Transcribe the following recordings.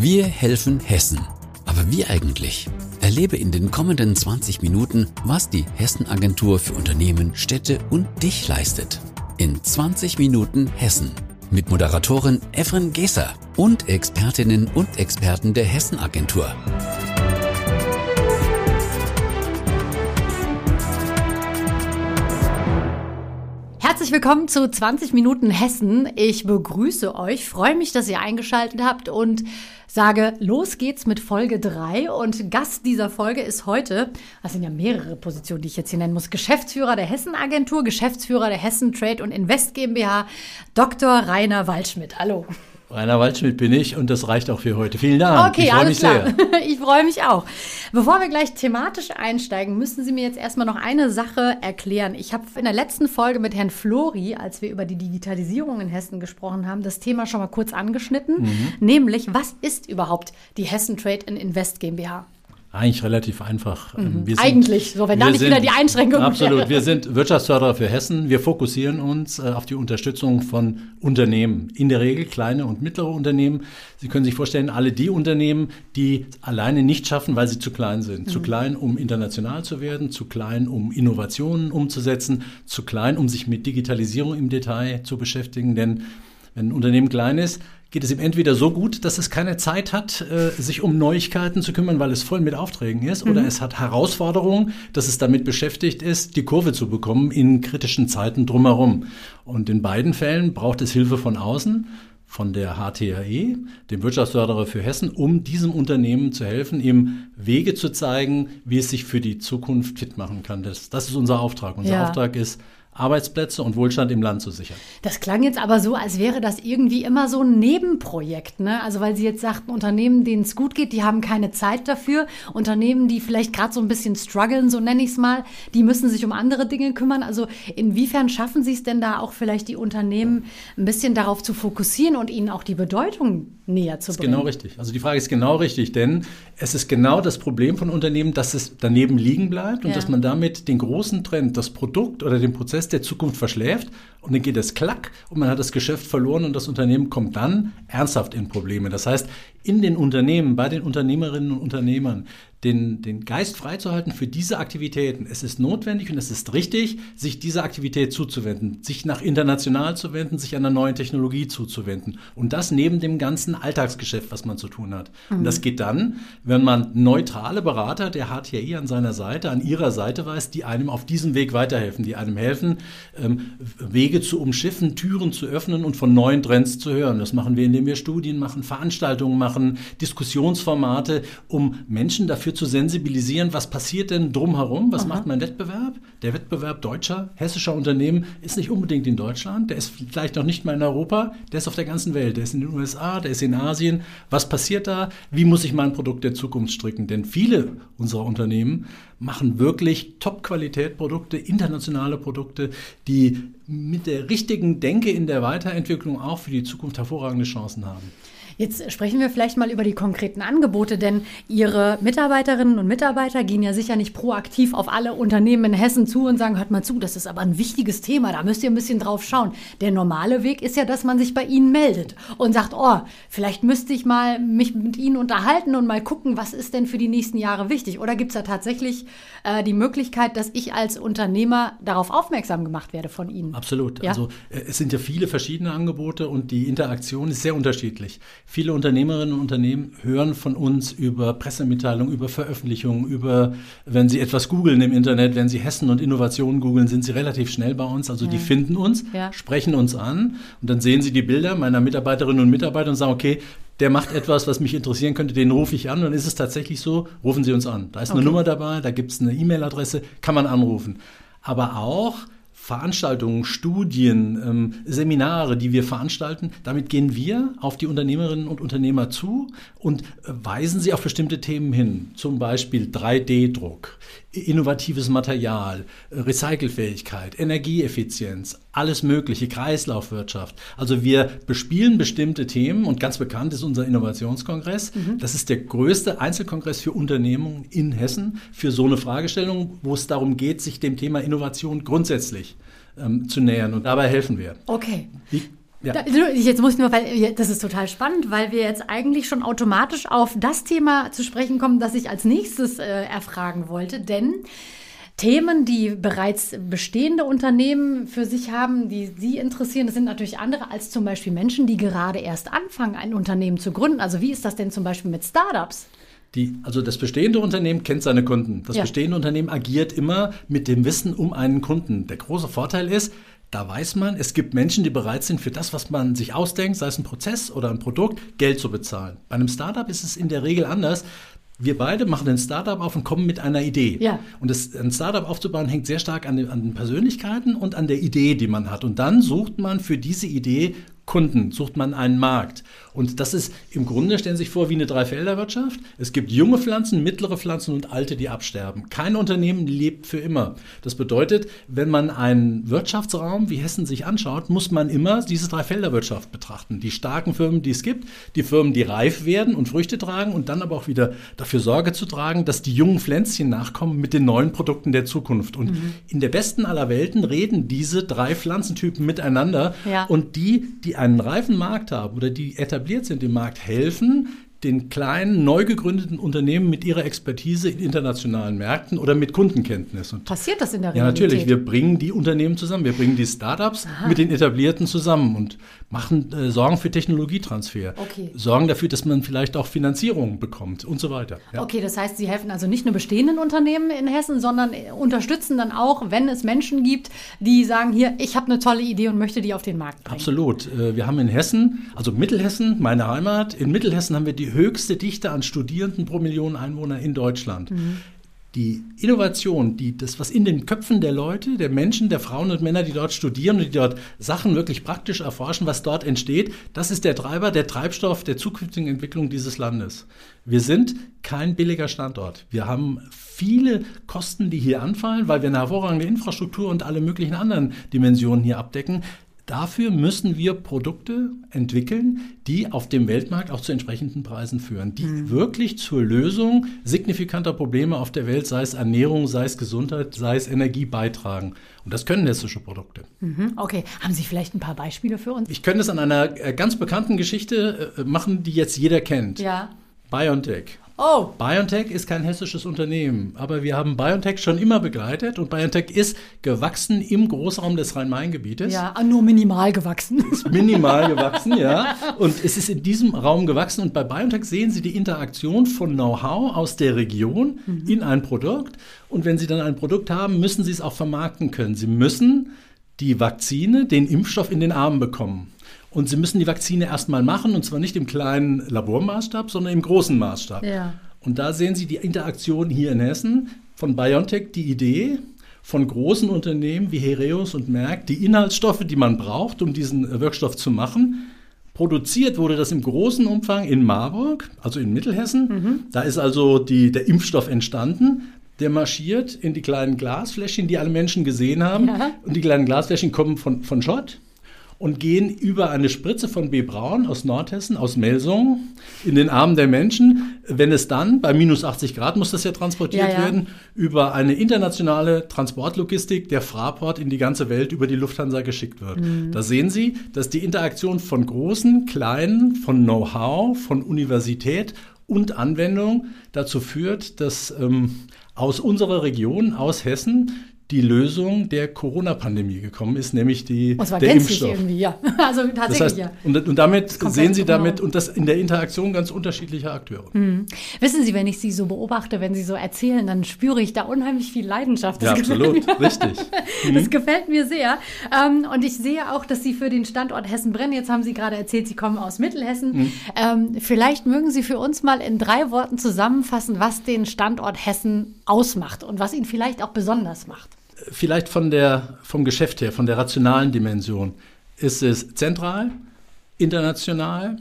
Wir helfen Hessen. Aber wie eigentlich? Erlebe in den kommenden 20 Minuten, was die Hessen-Agentur für Unternehmen, Städte und dich leistet. In 20 Minuten Hessen. Mit Moderatorin Efren Geser und Expertinnen und Experten der Hessen-Agentur. Herzlich willkommen zu 20 Minuten Hessen. Ich begrüße euch, freue mich, dass ihr eingeschaltet habt und sage, los geht's mit Folge 3 und Gast dieser Folge ist heute, das sind ja mehrere Positionen, die ich jetzt hier nennen muss, Geschäftsführer der Hessen Agentur, Geschäftsführer der Hessen Trade und Invest GmbH, Dr. Rainer Waldschmidt. Hallo. Rainer Waldschmidt bin ich und das reicht auch für heute. Vielen Dank. Okay, ich freue mich klar. sehr. ich freue mich auch. Bevor wir gleich thematisch einsteigen, müssen Sie mir jetzt erstmal noch eine Sache erklären. Ich habe in der letzten Folge mit Herrn Flori, als wir über die Digitalisierung in Hessen gesprochen haben, das Thema schon mal kurz angeschnitten, mhm. nämlich was ist überhaupt die Hessen Trade Invest GmbH? Eigentlich relativ einfach. Ähm, mhm. Eigentlich, so wenn da nicht sind, wieder die Einschränkungen Absolut. Wäre. Wir sind Wirtschaftsförderer für Hessen. Wir fokussieren uns äh, auf die Unterstützung von Unternehmen. In der Regel kleine und mittlere Unternehmen. Sie können sich vorstellen, alle die Unternehmen, die alleine nicht schaffen, weil sie zu klein sind. Mhm. Zu klein, um international zu werden, zu klein, um Innovationen umzusetzen, zu klein, um sich mit Digitalisierung im Detail zu beschäftigen. Denn wenn ein Unternehmen klein ist, geht es ihm entweder so gut, dass es keine Zeit hat, äh, sich um Neuigkeiten zu kümmern, weil es voll mit Aufträgen ist, mhm. oder es hat Herausforderungen, dass es damit beschäftigt ist, die Kurve zu bekommen in kritischen Zeiten drumherum. Und in beiden Fällen braucht es Hilfe von außen von der HTAE, dem Wirtschaftsförderer für Hessen, um diesem Unternehmen zu helfen, ihm Wege zu zeigen, wie es sich für die Zukunft fit machen kann. Das, das ist unser Auftrag. Unser ja. Auftrag ist, Arbeitsplätze und Wohlstand im Land zu sichern. Das klang jetzt aber so, als wäre das irgendwie immer so ein Nebenprojekt. Ne? Also weil Sie jetzt sagten, Unternehmen, denen es gut geht, die haben keine Zeit dafür. Unternehmen, die vielleicht gerade so ein bisschen strugglen, so nenne ich es mal, die müssen sich um andere Dinge kümmern. Also inwiefern schaffen Sie es denn da auch vielleicht die Unternehmen ein bisschen darauf zu fokussieren und ihnen auch die Bedeutung näher zu bringen? Das ist genau richtig. Also die Frage ist genau richtig, denn es ist genau das Problem von Unternehmen, dass es daneben liegen bleibt und ja. dass man damit den großen Trend, das Produkt oder den Prozess der Zukunft verschläft und dann geht es klack und man hat das Geschäft verloren und das Unternehmen kommt dann ernsthaft in Probleme. Das heißt, in den Unternehmen, bei den Unternehmerinnen und Unternehmern, den, den Geist freizuhalten für diese Aktivitäten. Es ist notwendig und es ist richtig, sich dieser Aktivität zuzuwenden, sich nach international zu wenden, sich einer neuen Technologie zuzuwenden. Und das neben dem ganzen Alltagsgeschäft, was man zu tun hat. Mhm. Und das geht dann, wenn man neutrale Berater der HTI an seiner Seite, an ihrer Seite weiß, die einem auf diesem Weg weiterhelfen, die einem helfen, ähm, Wege zu umschiffen, Türen zu öffnen und von neuen Trends zu hören. Das machen wir, indem wir Studien machen, Veranstaltungen machen, Diskussionsformate, um Menschen dafür dafür zu sensibilisieren, was passiert denn drumherum, was Aha. macht mein Wettbewerb. Der Wettbewerb deutscher, hessischer Unternehmen ist nicht unbedingt in Deutschland, der ist vielleicht noch nicht mal in Europa, der ist auf der ganzen Welt, der ist in den USA, der ist in Asien. Was passiert da? Wie muss ich mein Produkt der Zukunft stricken? Denn viele unserer Unternehmen machen wirklich Top-Qualität-Produkte, internationale Produkte, die mit der richtigen Denke in der Weiterentwicklung auch für die Zukunft hervorragende Chancen haben. Jetzt sprechen wir vielleicht mal über die konkreten Angebote, denn Ihre Mitarbeiterinnen und Mitarbeiter gehen ja sicher nicht proaktiv auf alle Unternehmen in Hessen zu und sagen, hört mal zu, das ist aber ein wichtiges Thema, da müsst ihr ein bisschen drauf schauen. Der normale Weg ist ja, dass man sich bei Ihnen meldet und sagt, oh, vielleicht müsste ich mal mich mit Ihnen unterhalten und mal gucken, was ist denn für die nächsten Jahre wichtig? Oder gibt es da tatsächlich äh, die Möglichkeit, dass ich als Unternehmer darauf aufmerksam gemacht werde von Ihnen? Absolut. Ja? Also äh, es sind ja viele verschiedene Angebote und die Interaktion ist sehr unterschiedlich. Viele Unternehmerinnen und Unternehmen hören von uns über Pressemitteilungen, über Veröffentlichungen, über, wenn sie etwas googeln im Internet, wenn sie Hessen und Innovationen googeln, sind sie relativ schnell bei uns. Also ja. die finden uns, ja. sprechen uns an und dann sehen sie die Bilder meiner Mitarbeiterinnen und Mitarbeiter und sagen, okay, der macht etwas, was mich interessieren könnte, den rufe ich an. Und dann ist es tatsächlich so, rufen Sie uns an. Da ist okay. eine Nummer dabei, da gibt es eine E-Mail-Adresse, kann man anrufen. Aber auch Veranstaltungen, Studien, ähm, Seminare, die wir veranstalten. Damit gehen wir auf die Unternehmerinnen und Unternehmer zu und äh, weisen sie auf bestimmte Themen hin. Zum Beispiel 3D-Druck, innovatives Material, Recycelfähigkeit, Energieeffizienz, alles Mögliche, Kreislaufwirtschaft. Also wir bespielen bestimmte Themen und ganz bekannt ist unser Innovationskongress. Mhm. Das ist der größte Einzelkongress für Unternehmungen in Hessen für so eine Fragestellung, wo es darum geht, sich dem Thema Innovation grundsätzlich ähm, zu nähern. Und dabei helfen wir. Okay. Wie Ja. Jetzt muss ich nur, weil das ist total spannend, weil wir jetzt eigentlich schon automatisch auf das Thema zu sprechen kommen, das ich als nächstes äh, erfragen wollte. Denn Themen, die bereits bestehende Unternehmen für sich haben, die Sie interessieren, das sind natürlich andere als zum Beispiel Menschen, die gerade erst anfangen, ein Unternehmen zu gründen. Also wie ist das denn zum Beispiel mit Startups? Die, also das bestehende Unternehmen kennt seine Kunden. Das ja. bestehende Unternehmen agiert immer mit dem Wissen um einen Kunden. Der große Vorteil ist, da weiß man, es gibt Menschen, die bereit sind, für das, was man sich ausdenkt, sei es ein Prozess oder ein Produkt, Geld zu bezahlen. Bei einem Startup ist es in der Regel anders wir beide machen ein Startup auf und kommen mit einer Idee. Ja. Und das, ein Startup aufzubauen hängt sehr stark an den, an den Persönlichkeiten und an der Idee, die man hat. Und dann sucht man für diese Idee Kunden, sucht man einen Markt. Und das ist im Grunde, stellen Sie sich vor, wie eine Dreifelderwirtschaft. Es gibt junge Pflanzen, mittlere Pflanzen und alte, die absterben. Kein Unternehmen lebt für immer. Das bedeutet, wenn man einen Wirtschaftsraum wie Hessen sich anschaut, muss man immer diese Dreifelderwirtschaft betrachten. Die starken Firmen, die es gibt, die Firmen, die reif werden und Früchte tragen und dann aber auch wieder dafür Sorge zu tragen, dass die jungen Pflänzchen nachkommen mit den neuen Produkten der Zukunft. Und mhm. in der besten aller Welten reden diese drei Pflanzentypen miteinander ja. und die, die einen reifen Markt haben oder die etabliert sind im Markt, helfen, den kleinen, neu gegründeten Unternehmen mit ihrer Expertise in internationalen Märkten oder mit Kundenkenntnis. Und Passiert das in der Realität? Ja, natürlich. Wir bringen die Unternehmen zusammen. Wir bringen die Startups mit den etablierten zusammen und machen, äh, sorgen für Technologietransfer. Okay. Sorgen dafür, dass man vielleicht auch Finanzierung bekommt und so weiter. Ja. Okay, das heißt, Sie helfen also nicht nur bestehenden Unternehmen in Hessen, sondern äh, unterstützen dann auch, wenn es Menschen gibt, die sagen, hier, ich habe eine tolle Idee und möchte die auf den Markt bringen. Absolut. Äh, wir haben in Hessen, also Mittelhessen, meine Heimat, in Mittelhessen haben wir die höchste Dichte an Studierenden pro Million Einwohner in Deutschland. Mhm. Die Innovation, die, das, was in den Köpfen der Leute, der Menschen, der Frauen und Männer, die dort studieren und die dort Sachen wirklich praktisch erforschen, was dort entsteht, das ist der Treiber, der Treibstoff der zukünftigen Entwicklung dieses Landes. Wir sind kein billiger Standort. Wir haben viele Kosten, die hier anfallen, weil wir eine hervorragende Infrastruktur und alle möglichen anderen Dimensionen hier abdecken. Dafür müssen wir Produkte entwickeln, die auf dem Weltmarkt auch zu entsprechenden Preisen führen, die mhm. wirklich zur Lösung signifikanter Probleme auf der Welt, sei es Ernährung, sei es Gesundheit, sei es Energie beitragen. Und das können hessische Produkte. Mhm. Okay, haben Sie vielleicht ein paar Beispiele für uns? Ich könnte es an einer äh, ganz bekannten Geschichte äh, machen, die jetzt jeder kennt. Ja. BioNTech. Oh. BioNTech ist kein hessisches Unternehmen, aber wir haben BioNTech schon immer begleitet und BioNTech ist gewachsen im Großraum des Rhein-Main-Gebietes. Ja, nur minimal gewachsen. Ist minimal gewachsen, ja. Und es ist in diesem Raum gewachsen und bei BioNTech sehen Sie die Interaktion von Know-how aus der Region mhm. in ein Produkt. Und wenn Sie dann ein Produkt haben, müssen Sie es auch vermarkten können. Sie müssen die Vakzine, den Impfstoff in den Arm bekommen. Und sie müssen die Vakzine erstmal machen, und zwar nicht im kleinen Labormaßstab, sondern im großen Maßstab. Ja. Und da sehen Sie die Interaktion hier in Hessen von BioNTech, die Idee von großen Unternehmen wie Hereus und Merck, die Inhaltsstoffe, die man braucht, um diesen Wirkstoff zu machen. Produziert wurde das im großen Umfang in Marburg, also in Mittelhessen. Mhm. Da ist also die, der Impfstoff entstanden. Der marschiert in die kleinen Glasfläschchen, die alle Menschen gesehen haben. Ja. Und die kleinen Glasfläschchen kommen von, von Schott und gehen über eine Spritze von B. Braun aus Nordhessen, aus Melsungen, in den Armen der Menschen. Wenn es dann, bei minus 80 Grad muss das ja transportiert ja, ja. werden, über eine internationale Transportlogistik der Fraport in die ganze Welt über die Lufthansa geschickt wird. Mhm. Da sehen Sie, dass die Interaktion von großen, kleinen, von Know-how, von Universität und Anwendung dazu führt, dass ähm, aus unserer Region, aus Hessen, die Lösung der Corona-Pandemie gekommen ist, nämlich die, und zwar der Impfstoff. irgendwie, ja. Also tatsächlich, das heißt, ja. Und, und damit sehen Sie damit genau. und das in der Interaktion ganz unterschiedlicher Akteure. Mhm. Wissen Sie, wenn ich Sie so beobachte, wenn Sie so erzählen, dann spüre ich da unheimlich viel Leidenschaft. Das ja, absolut, richtig. Mhm. Das gefällt mir sehr. Ähm, und ich sehe auch, dass Sie für den Standort Hessen brennen. Jetzt haben Sie gerade erzählt, Sie kommen aus Mittelhessen. Mhm. Ähm, vielleicht mögen Sie für uns mal in drei Worten zusammenfassen, was den Standort Hessen ausmacht und was ihn vielleicht auch besonders macht vielleicht von der, vom Geschäft her, von der rationalen Dimension, ist es zentral, international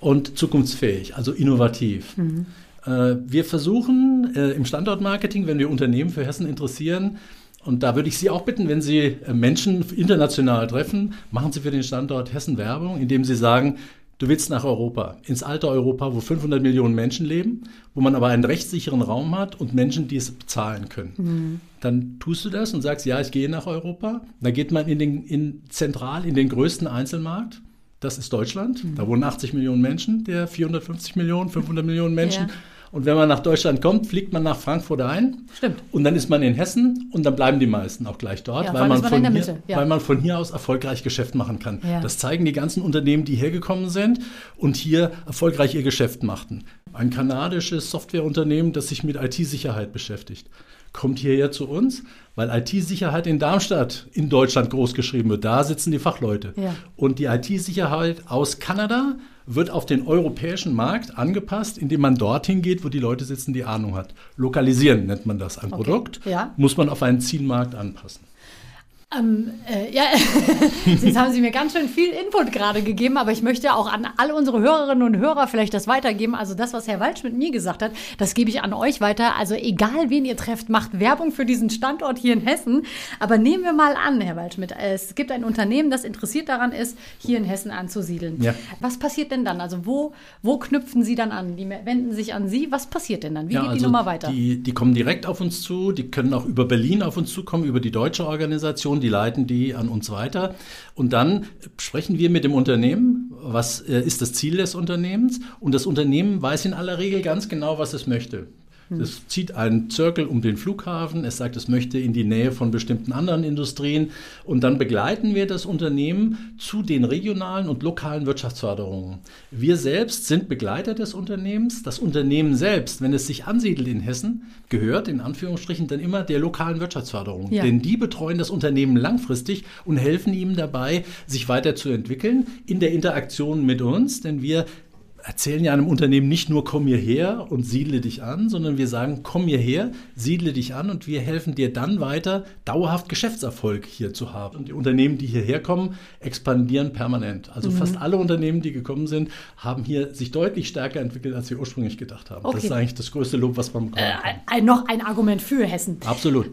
und zukunftsfähig, also innovativ. Mhm. Äh, wir versuchen äh, im Standortmarketing, wenn wir Unternehmen für Hessen interessieren, und da würde ich Sie auch bitten, wenn Sie äh, Menschen international treffen, machen Sie für den Standort Hessen Werbung, indem Sie sagen, Du willst nach Europa, ins alte Europa, wo 500 Millionen Menschen leben, wo man aber einen rechtssicheren Raum hat und Menschen, die es bezahlen können. Mhm. Dann tust du das und sagst, ja, ich gehe nach Europa. Dann geht man in den, in, zentral in den größten Einzelmarkt Das ist Deutschland. Mhm. Da wohnen 80 Millionen Menschen, der 450 Millionen, 500 Millionen Menschen. Ja. Und wenn man nach Deutschland kommt, fliegt man nach Frankfurt ein. Stimmt. Und dann ist man in Hessen und dann bleiben die meisten auch gleich dort, ja, weil, man von hier, ja. weil man von hier aus erfolgreich Geschäft machen kann. Ja. Das zeigen die ganzen Unternehmen, die hergekommen sind und hier erfolgreich ihr Geschäft machten. Ein kanadisches Softwareunternehmen, das sich mit IT-Sicherheit beschäftigt kommt hierher zu uns, weil IT-Sicherheit in Darmstadt in Deutschland großgeschrieben wird. Da sitzen die Fachleute. Ja. Und die IT-Sicherheit aus Kanada wird auf den europäischen Markt angepasst, indem man dorthin geht, wo die Leute sitzen, die Ahnung hat. Lokalisieren nennt man das. Ein okay. Produkt ja. muss man auf einen Zielmarkt anpassen. Ähm, äh, ja, jetzt haben Sie mir ganz schön viel Input gerade gegeben, aber ich möchte auch an alle unsere Hörerinnen und Hörer vielleicht das weitergeben. Also das, was Herr Waldschmidt mir gesagt hat, das gebe ich an euch weiter. Also egal, wen ihr trefft, macht Werbung für diesen Standort hier in Hessen. Aber nehmen wir mal an, Herr Waldschmidt, es gibt ein Unternehmen, das interessiert daran ist, hier in Hessen anzusiedeln. Ja. Was passiert denn dann? Also wo, wo knüpfen Sie dann an? Die wenden sich an Sie. Was passiert denn dann? Wie ja, geht also die Nummer weiter? Die, die kommen direkt auf uns zu. Die können auch über Berlin auf uns zukommen, über die deutsche Organisation Organisation, die leiten die an uns weiter. Und dann sprechen wir mit dem Unternehmen, was äh, ist das Ziel des Unternehmens? Und das Unternehmen weiß in aller Regel ganz genau, was es möchte. Hm. Es zieht einen Zirkel um den Flughafen, es sagt, es möchte in die Nähe von bestimmten anderen Industrien und dann begleiten wir das Unternehmen zu den regionalen und lokalen Wirtschaftsförderungen. Wir selbst sind Begleiter des Unternehmens. Das Unternehmen selbst, wenn es sich ansiedelt in Hessen, gehört in Anführungsstrichen dann immer der lokalen Wirtschaftsförderung. Ja. Denn die betreuen das Unternehmen langfristig und helfen ihm dabei, sich weiterzuentwickeln in der Interaktion mit uns, denn wir erzählen ja einem Unternehmen nicht nur, komm hierher und siedle dich an, sondern wir sagen, komm hierher, siedle dich an und wir helfen dir dann weiter, dauerhaft Geschäftserfolg hier zu haben. Und die Unternehmen, die hierher kommen, expandieren permanent. Also mhm. fast alle Unternehmen, die gekommen sind, haben hier sich deutlich stärker entwickelt, als wir ursprünglich gedacht haben. Okay. Das ist eigentlich das größte Lob, was man bekommen kann. Äh, noch ein Argument für Hessen. Absolut.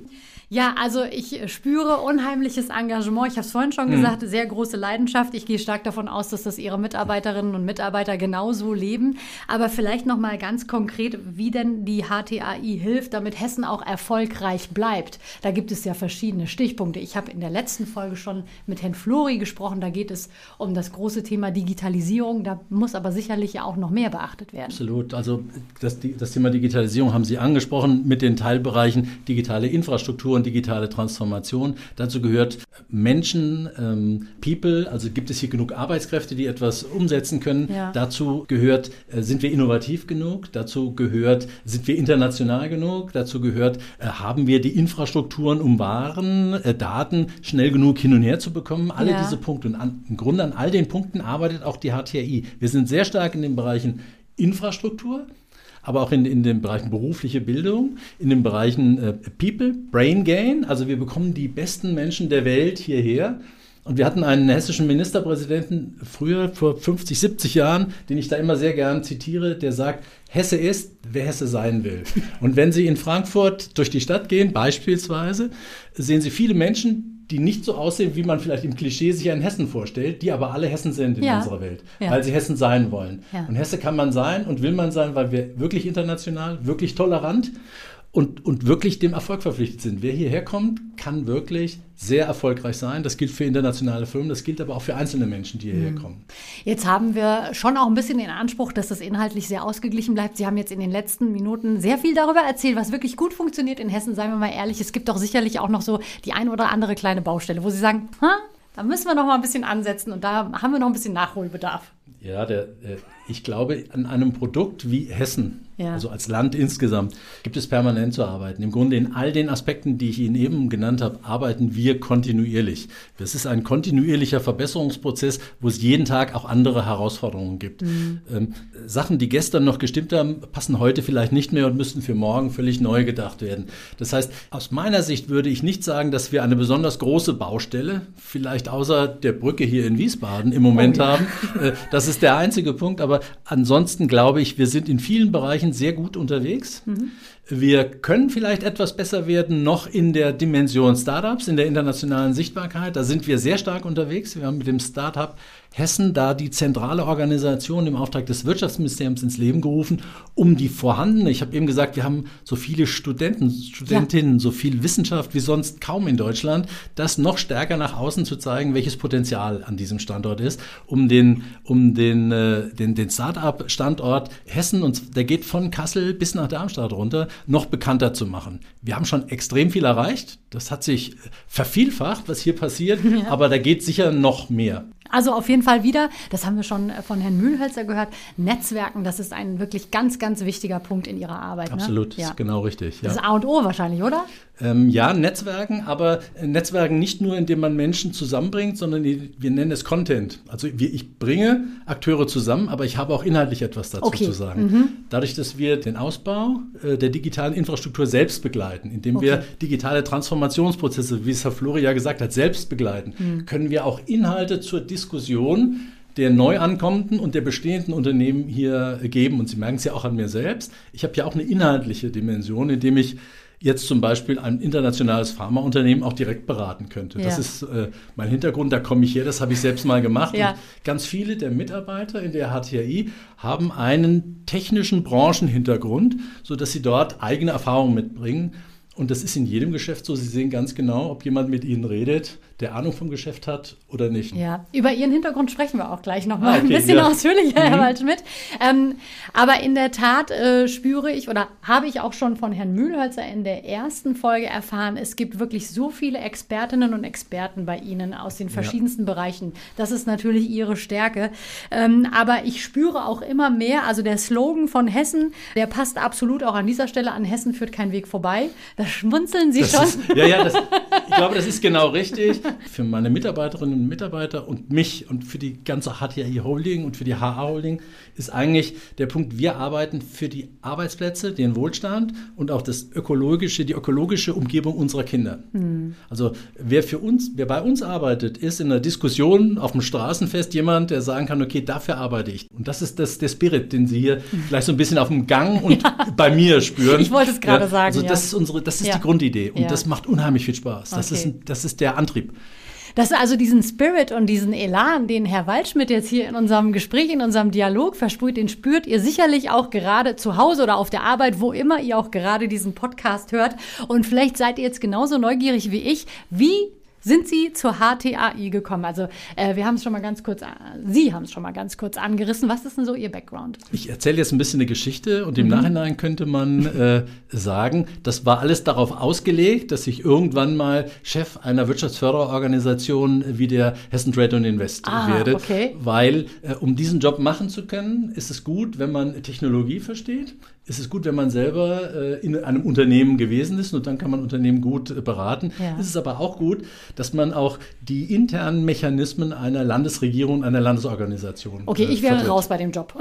Ja, also ich spüre unheimliches Engagement. Ich habe es vorhin schon mhm. gesagt, sehr große Leidenschaft. Ich gehe stark davon aus, dass das Ihre Mitarbeiterinnen und Mitarbeiter genauso leben. Aber vielleicht noch mal ganz konkret, wie denn die HTAI hilft, damit Hessen auch erfolgreich bleibt. Da gibt es ja verschiedene Stichpunkte. Ich habe in der letzten Folge schon mit Herrn Flori gesprochen. Da geht es um das große Thema Digitalisierung. Da muss aber sicherlich ja auch noch mehr beachtet werden. Absolut. Also das, das Thema Digitalisierung haben Sie angesprochen mit den Teilbereichen digitale Infrastruktur und digitale Transformation. Dazu gehört Menschen, ähm, People, also gibt es hier genug Arbeitskräfte, die etwas umsetzen können. Ja. Dazu gehört, äh, sind wir innovativ genug? Dazu gehört, sind wir international genug? Dazu gehört, äh, haben wir die Infrastrukturen, um Waren, äh, Daten schnell genug hin und her zu bekommen? Alle ja. diese Punkte. Und an, im Grunde an all den Punkten arbeitet auch die HTI. Wir sind sehr stark in den Bereichen Infrastruktur, aber auch in, in den Bereichen berufliche Bildung, in den Bereichen äh, People, Brain Gain. Also wir bekommen die besten Menschen der Welt hierher. Und wir hatten einen hessischen Ministerpräsidenten früher, vor 50, 70 Jahren, den ich da immer sehr gern zitiere, der sagt, Hesse ist, wer Hesse sein will. Und wenn Sie in Frankfurt durch die Stadt gehen, beispielsweise, sehen Sie viele Menschen, die nicht so aussehen, wie man vielleicht im Klischee sich einen Hessen vorstellt, die aber alle Hessen sind in ja. unserer Welt, ja. weil sie Hessen sein wollen. Ja. Und Hesse kann man sein und will man sein, weil wir wirklich international, wirklich tolerant und, und wirklich dem Erfolg verpflichtet sind. Wer hierher kommt, kann wirklich sehr erfolgreich sein. Das gilt für internationale Firmen, das gilt aber auch für einzelne Menschen, die hierher mhm. kommen. Jetzt haben wir schon auch ein bisschen den Anspruch, dass das inhaltlich sehr ausgeglichen bleibt. Sie haben jetzt in den letzten Minuten sehr viel darüber erzählt, was wirklich gut funktioniert in Hessen. Seien wir mal ehrlich, es gibt doch sicherlich auch noch so die ein oder andere kleine Baustelle, wo Sie sagen, da müssen wir noch mal ein bisschen ansetzen und da haben wir noch ein bisschen Nachholbedarf. Ja, der, äh, ich glaube, an einem Produkt wie Hessen ja. Also als Land insgesamt gibt es permanent zu arbeiten. Im Grunde in all den Aspekten, die ich Ihnen eben genannt habe, arbeiten wir kontinuierlich. Das ist ein kontinuierlicher Verbesserungsprozess, wo es jeden Tag auch andere Herausforderungen gibt. Mhm. Ähm, Sachen, die gestern noch gestimmt haben, passen heute vielleicht nicht mehr und müssten für morgen völlig neu gedacht werden. Das heißt, aus meiner Sicht würde ich nicht sagen, dass wir eine besonders große Baustelle, vielleicht außer der Brücke hier in Wiesbaden im Moment oh, ja. haben. Äh, das ist der einzige Punkt. Aber ansonsten glaube ich, wir sind in vielen Bereichen Bereichen sehr gut unterwegs. Mhm. Wir können vielleicht etwas besser werden noch in der Dimension Startups, in der internationalen Sichtbarkeit. Da sind wir sehr stark unterwegs. Wir haben mit dem Startup Hessen da die zentrale Organisation im Auftrag des Wirtschaftsministeriums ins Leben gerufen, um die vorhandene, ich habe eben gesagt, wir haben so viele Studenten, Studentinnen, ja. so viel Wissenschaft wie sonst kaum in Deutschland, das noch stärker nach außen zu zeigen, welches Potenzial an diesem Standort ist, um den, um den, äh, den, den Start-up-Standort Hessen, und der geht von Kassel bis nach Darmstadt runter, noch bekannter zu machen. Wir haben schon extrem viel erreicht. Das hat sich vervielfacht, was hier passiert, ja. aber da geht sicher noch mehr. Also auf jeden Fall wieder, das haben wir schon von Herrn Mühlhölzer gehört, Netzwerken, das ist ein wirklich ganz, ganz wichtiger Punkt in Ihrer Arbeit. Ne? Absolut, ne? ja. ist genau richtig. Ja. Das ist A und O wahrscheinlich, oder? Ähm, ja, Netzwerken, aber Netzwerken nicht nur, indem man Menschen zusammenbringt, sondern wir nennen es Content. Also ich bringe Akteure zusammen, aber ich habe auch inhaltlich etwas dazu okay. zu sagen. Mhm. Dadurch, dass wir den Ausbau äh, der digitalen Infrastruktur selbst begleiten, indem okay. wir digitale Transformationsprozesse, wie es Herr Flori ja gesagt hat, selbst begleiten, mhm. können wir auch Inhalte zur Diskussion der neu ankommenden und der bestehenden Unternehmen hier geben. Und Sie merken es ja auch an mir selbst. Ich habe ja auch eine inhaltliche Dimension, indem ich jetzt zum Beispiel ein internationales Pharmaunternehmen auch direkt beraten könnte. Ja. Das ist äh, mein Hintergrund, da komme ich her, das habe ich selbst mal gemacht. Ja. ganz viele der Mitarbeiter in der HTI haben einen technischen Branchenhintergrund, sodass sie dort eigene Erfahrungen mitbringen. Und das ist in jedem Geschäft so. Sie sehen ganz genau, ob jemand mit Ihnen redet, der Ahnung vom Geschäft hat oder nicht. Ja, über Ihren Hintergrund sprechen wir auch gleich nochmal ah, okay, ein bisschen ja. ausführlicher, Herr mhm. Waldschmidt. Ähm, aber in der Tat äh, spüre ich oder habe ich auch schon von Herrn Mühlhölzer in der ersten Folge erfahren, es gibt wirklich so viele Expertinnen und Experten bei Ihnen aus den verschiedensten ja. Bereichen. Das ist natürlich Ihre Stärke. Ähm, aber ich spüre auch immer mehr, also der Slogan von Hessen, der passt absolut auch an dieser Stelle an Hessen führt kein Weg vorbei. Da schmunzeln Sie das schon. Ist, ja, ja, das, ich glaube, das ist genau richtig für meine Mitarbeiterinnen und Mitarbeiter und mich und für die ganze HTI Holding und für die HA Holding ist eigentlich der Punkt, wir arbeiten für die Arbeitsplätze, den Wohlstand und auch das ökologische, die ökologische Umgebung unserer Kinder. Mhm. Also wer für uns, wer bei uns arbeitet, ist in einer Diskussion auf dem Straßenfest jemand, der sagen kann, okay, dafür arbeite ich. Und das ist das, der Spirit, den Sie hier mhm. vielleicht so ein bisschen auf dem Gang und ja. bei mir spüren. Ich wollte es gerade ja, sagen. Also das ja. ist unsere, das ist die Grundidee und das macht unheimlich viel Spaß. Das, okay. ist, das ist der Antrieb. Dass also diesen Spirit und diesen Elan, den Herr Waldschmidt jetzt hier in unserem Gespräch, in unserem Dialog versprüht, den spürt ihr sicherlich auch gerade zu Hause oder auf der Arbeit, wo immer ihr auch gerade diesen Podcast hört. Und vielleicht seid ihr jetzt genauso neugierig wie ich. Wie sind Sie zur HTAI gekommen? Also äh, wir haben es schon mal ganz kurz, äh, Sie haben es schon mal ganz kurz angerissen. Was ist denn so Ihr Background? Ich erzähle jetzt ein bisschen eine Geschichte und im mhm. Nachhinein könnte man äh, sagen, das war alles darauf ausgelegt, dass ich irgendwann mal Chef einer Wirtschaftsförderorganisation wie der Hessen Trade und Invest ah, werde. Okay. Weil äh, um diesen Job machen zu können, ist es gut, wenn man Technologie versteht ist es gut, wenn man selber äh, in einem Unternehmen gewesen ist und dann kann man Unternehmen gut äh, beraten. Ja. Es ist aber auch gut, dass man auch die internen Mechanismen einer Landesregierung, einer Landesorganisation. Okay, äh, ich wäre vertritt. raus bei dem Job.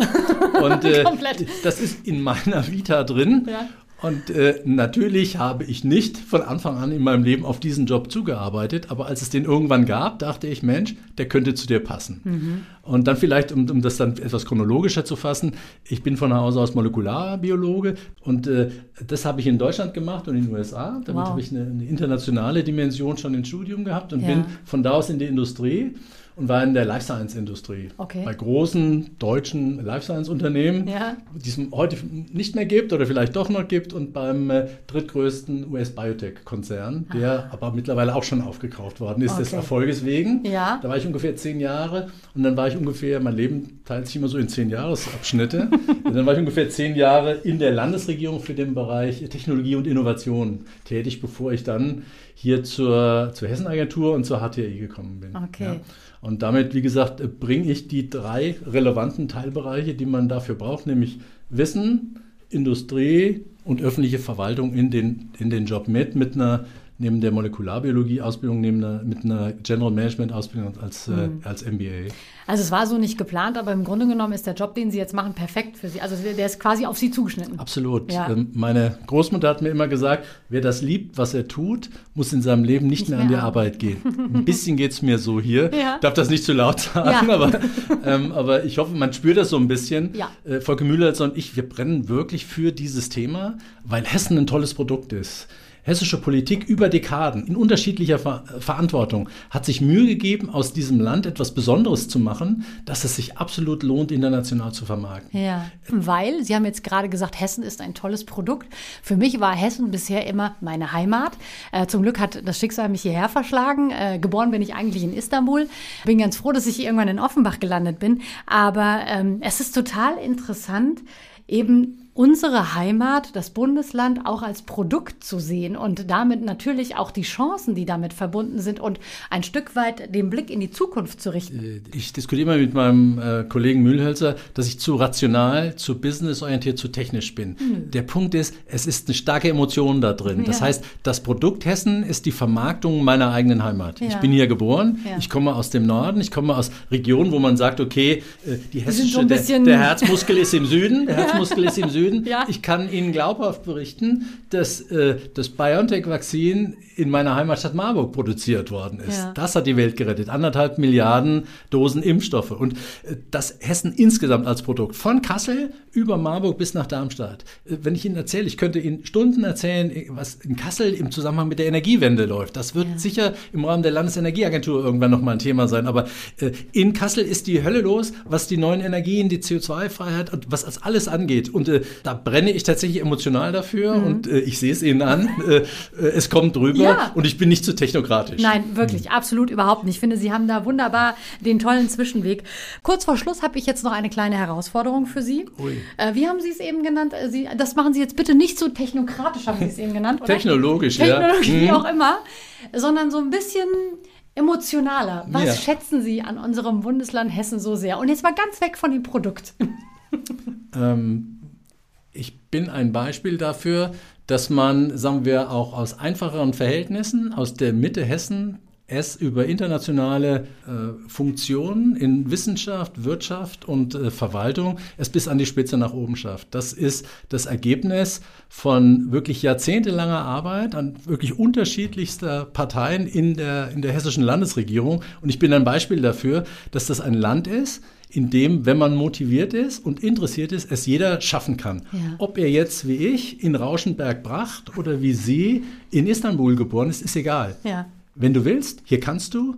Und äh, das ist in meiner Vita drin. Ja. Und äh, natürlich habe ich nicht von Anfang an in meinem Leben auf diesen Job zugearbeitet, aber als es den irgendwann gab, dachte ich, Mensch, der könnte zu dir passen. Mhm. Und dann vielleicht, um, um, das dann etwas chronologischer zu fassen, ich bin von Hause aus Molekularbiologe und äh, das habe ich in Deutschland gemacht und in den USA. Damit wow. habe ich eine, eine, internationale Dimension schon ins Studium gehabt und ja. bin von da aus in die Industrie und war in der Life Science Industrie. Okay. Bei großen deutschen Life Science Unternehmen, ja. die es heute nicht mehr gibt oder vielleicht doch noch gibt und beim äh, drittgrößten US Biotech Konzern, der aber mittlerweile auch schon aufgekauft worden ist, okay. des Erfolges wegen. Ja. Da war ich ungefähr zehn Jahre und dann war ich ungefähr, mein Leben teilt sich immer so in zehn Jahresabschnitte. dann war ich ungefähr zehn Jahre in der Landesregierung für den Bereich Technologie und Innovation tätig, bevor ich dann hier zur, zur Hessenagentur und zur HTI gekommen bin. Okay. Ja. Und damit, wie gesagt, bringe ich die drei relevanten Teilbereiche, die man dafür braucht, nämlich Wissen, Industrie und öffentliche Verwaltung in den, in den Job mit, mit einer neben der Molekularbiologie-Ausbildung, neben einer, mit einer General Management-Ausbildung als, äh, mhm. äh, als MBA. Also es war so nicht geplant, aber im Grunde genommen ist der Job, den Sie jetzt machen, perfekt für Sie. Also der ist quasi auf Sie zugeschnitten. Absolut. Ja. Ähm, meine Großmutter hat mir immer gesagt, wer das liebt, was er tut, muss in seinem Leben nicht, nicht mehr, mehr, an die Arbeit gehen. Ein bisschen geht es mir so hier. Ja. Ich darf das nicht zu laut sagen, ja. aber, ähm, aber ich hoffe, man spürt das so ein bisschen. Ja. Äh, Volker Müller und ich, wir brennen wirklich für dieses Thema, weil Hessen ein tolles Produkt ist. Hessische Politik über Dekaden in unterschiedlicher Ver Verantwortung hat sich Mühe gegeben, aus diesem Land etwas Besonderes zu machen, dass es sich absolut lohnt, international zu vermarkten. Ja, weil, Sie haben jetzt gerade gesagt, Hessen ist ein tolles Produkt. Für mich war Hessen bisher immer meine Heimat. Äh, zum Glück hat das Schicksal mich hierher verschlagen. Äh, geboren bin ich eigentlich in Istanbul. Bin ganz froh, dass ich irgendwann in Offenbach gelandet bin. Aber ähm, es ist total interessant, eben unsere Heimat, das Bundesland auch als Produkt zu sehen und damit natürlich auch die Chancen, die damit verbunden sind und ein Stück weit den Blick in die Zukunft zu richten. Ich diskutiere immer mit meinem äh, Kollegen Mühlhölzer, dass ich zu rational, zu businessorientiert, zu technisch bin. Mhm. Der Punkt ist, es ist eine starke Emotion da drin. Das ja. heißt, das Produkt Hessen ist die Vermarktung meiner eigenen Heimat. Ja. Ich bin hier geboren, ja. ich komme aus dem Norden, ich komme aus Regionen, wo man sagt, okay, äh, die hessische, so der, der, Herzmuskel ist im Süden, der Herzmuskel ist im Süden. Süden. Ja. Ich kann Ihnen glaubhaft berichten, dass äh, das BioNTech-Vakzin in meiner Heimatstadt Marburg produziert worden ist. Ja. Das hat die Welt gerettet. Anderthalb Milliarden Dosen Impfstoffe. Und äh, das Hessen insgesamt als Produkt von Kassel über Marburg bis nach Darmstadt. Äh, wenn ich Ihnen erzähle, ich könnte Ihnen Stunden erzählen, was in Kassel im Zusammenhang mit der Energiewende läuft. Das wird ja. sicher im Rahmen der Landesenergieagentur irgendwann nochmal ein Thema sein. Aber äh, in Kassel ist die Hölle los, was die neuen Energien, die CO2-Freiheit und was das alles angeht. Und äh, da brenne ich tatsächlich emotional dafür mhm. und äh, ich sehe es Ihnen an. Äh, es kommt drüber ja. und ich bin nicht zu technokratisch. Nein, wirklich, mhm. absolut überhaupt nicht. Ich finde, Sie haben da wunderbar den tollen Zwischenweg. Kurz vor Schluss habe ich jetzt noch eine kleine Herausforderung für Sie. Äh, wie haben Sie es eben genannt? Äh, Sie, das machen Sie jetzt bitte nicht so technokratisch, haben Sie es eben genannt. Oder? Technologisch, Technologisch, ja. wie mhm. auch immer. Sondern so ein bisschen emotionaler. Was ja. schätzen Sie an unserem Bundesland Hessen so sehr? Und jetzt mal ganz weg von dem Produkt. Ähm, ich bin ein Beispiel dafür, dass man, sagen wir, auch aus einfacheren Verhältnissen aus der Mitte Hessen es über internationale äh, Funktionen in Wissenschaft, Wirtschaft und äh, Verwaltung es bis an die Spitze nach oben schafft. Das ist das Ergebnis von wirklich jahrzehntelanger Arbeit an wirklich unterschiedlichster Parteien in der, in der hessischen Landesregierung. Und ich bin ein Beispiel dafür, dass das ein Land ist, in dem, wenn man motiviert ist und interessiert ist, es jeder schaffen kann. Ja. Ob er jetzt wie ich in Rauschenberg-Bracht oder wie Sie in Istanbul geboren ist, ist egal. Ja. Wenn du willst, hier kannst du.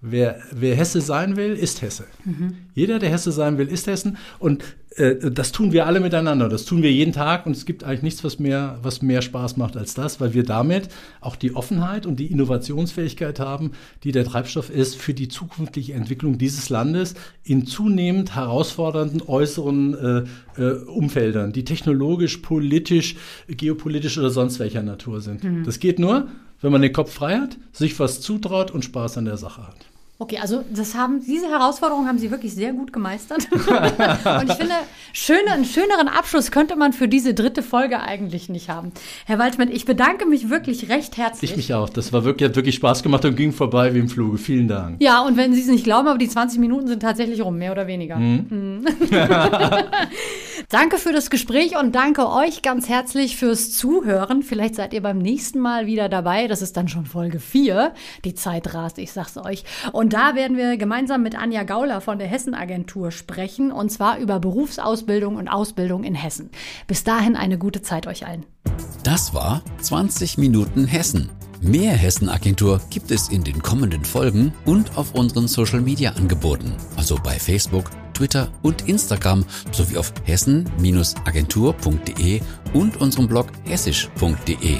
Wer, wer Hesse sein will, ist Hesse. Mhm. Jeder, der Hesse sein will, ist Hessen. Und das tun wir alle miteinander. Das tun wir jeden Tag. Und es gibt eigentlich nichts, was mehr, was mehr Spaß macht als das, weil wir damit auch die Offenheit und die Innovationsfähigkeit haben, die der Treibstoff ist für die zukünftige Entwicklung dieses Landes in zunehmend herausfordernden äußeren äh, äh, Umfeldern, die technologisch, politisch, geopolitisch oder sonst welcher Natur sind. Mhm. Das geht nur, wenn man den Kopf frei hat, sich was zutraut und Spaß an der Sache hat. Okay, also das haben, diese Herausforderung haben Sie wirklich sehr gut gemeistert. und ich finde, schöne, einen schöneren Abschluss könnte man für diese dritte Folge eigentlich nicht haben. Herr Waldschmidt, ich bedanke mich wirklich recht herzlich. Ich mich auch. Das war wirklich, hat wirklich Spaß gemacht und ging vorbei wie im Fluge. Vielen Dank. Ja, und wenn Sie es nicht glauben, aber die 20 Minuten sind tatsächlich rum, mehr oder weniger. Mhm. Mhm. danke für das Gespräch und danke euch ganz herzlich fürs Zuhören. Vielleicht seid ihr beim nächsten Mal wieder dabei. Das ist dann schon Folge 4. Die Zeit rast, ich sag's euch. Und da werden wir gemeinsam mit Anja Gauler von der Hessenagentur sprechen, und zwar über Berufsausbildung und Ausbildung in Hessen. Bis dahin eine gute Zeit euch allen. Das war 20 Minuten Hessen. Mehr Hessenagentur gibt es in den kommenden Folgen und auf unseren Social Media Angeboten, also bei Facebook, Twitter und Instagram sowie auf hessen-agentur.de und unserem Blog hessisch.de.